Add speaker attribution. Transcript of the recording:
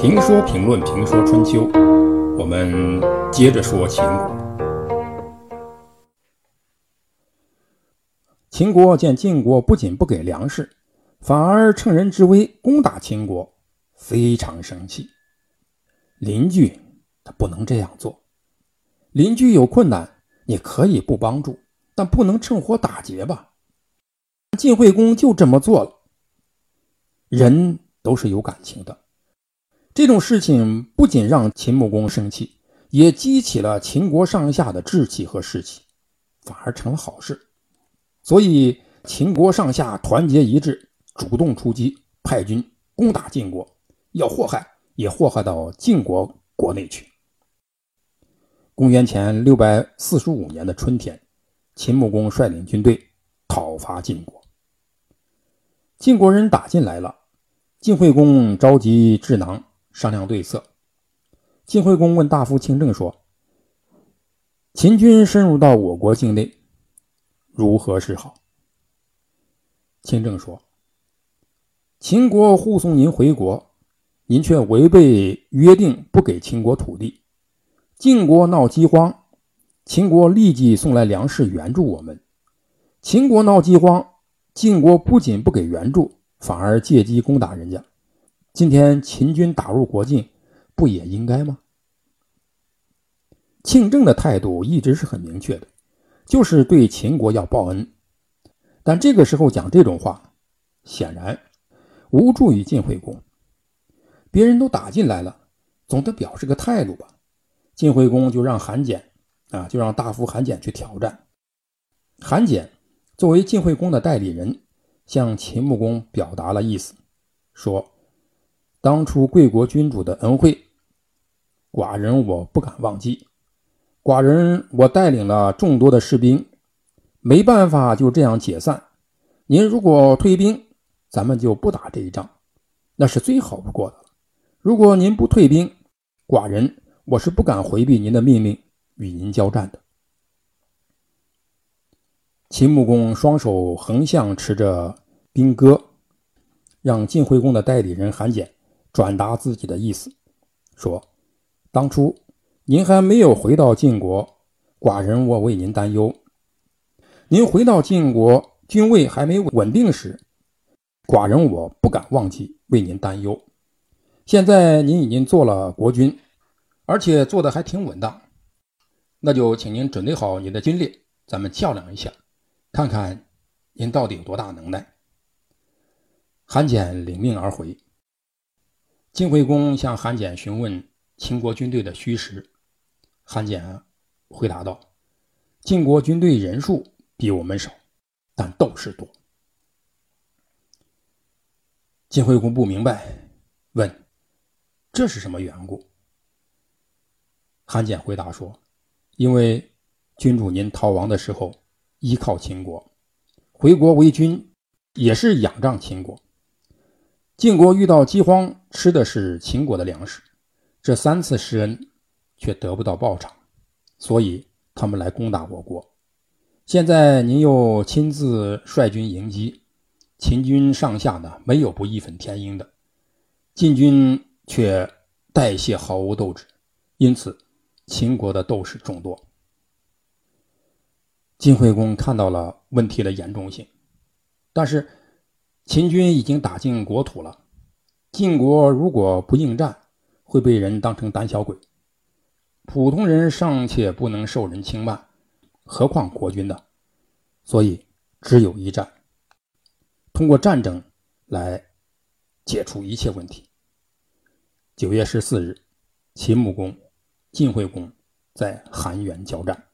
Speaker 1: 评说评论评说春秋，我们接着说秦国。秦国见晋国不仅不给粮食，反而趁人之危攻打秦国，非常生气。邻居他不能这样做，邻居有困难，你可以不帮助，但不能趁火打劫吧？晋惠公就这么做了。人都是有感情的。这种事情不仅让秦穆公生气，也激起了秦国上下的志气和士气，反而成了好事。所以秦国上下团结一致，主动出击，派军攻打晋国，要祸害也祸害到晋国国内去。公元前六百四十五年的春天，秦穆公率领军队讨伐晋国，晋国人打进来了，晋惠公召集智囊。商量对策。晋惠公问大夫清正说：“秦军深入到我国境内，如何是好？”清正说：“秦国护送您回国，您却违背约定，不给秦国土地。晋国闹饥荒，秦国立即送来粮食援助我们。秦国闹饥荒，晋国不仅不给援助，反而借机攻打人家。”今天秦军打入国境，不也应该吗？庆政的态度一直是很明确的，就是对秦国要报恩。但这个时候讲这种话，显然无助于晋惠公。别人都打进来了，总得表示个态度吧？晋惠公就让韩简啊，就让大夫韩简去挑战。韩简作为晋惠公的代理人，向秦穆公表达了意思，说。当初贵国君主的恩惠，寡人我不敢忘记。寡人我带领了众多的士兵，没办法就这样解散。您如果退兵，咱们就不打这一仗，那是最好不过的了。如果您不退兵，寡人我是不敢回避您的命令，与您交战的。秦穆公双手横向持着兵戈，让晋惠公的代理人韩简。转达自己的意思，说：“当初您还没有回到晋国，寡人我为您担忧；您回到晋国，军位还没稳定时，寡人我不敢忘记为您担忧。现在您已经做了国君，而且做的还挺稳当，那就请您准备好您的军力，咱们较量一下，看看您到底有多大能耐。”韩简领命而回。晋惠公向韩简询问秦国军队的虚实，韩简回答道：“晋国军队人数比我们少，但斗士多。”晋惠公不明白，问：“这是什么缘故？”韩简回答说：“因为君主您逃亡的时候依靠秦国，回国为君也是仰仗秦国。”晋国遇到饥荒，吃的是秦国的粮食，这三次施恩却得不到报偿，所以他们来攻打我国。现在您又亲自率军迎击，秦军上下呢没有不义愤填膺的，晋军却代谢毫无斗志，因此秦国的斗士众多。晋惠公看到了问题的严重性，但是。秦军已经打进国土了，晋国如果不应战，会被人当成胆小鬼。普通人尚且不能受人轻慢，何况国君呢？所以只有一战，通过战争来解除一切问题。九月十四日，秦穆公、晋惠公在韩原交战。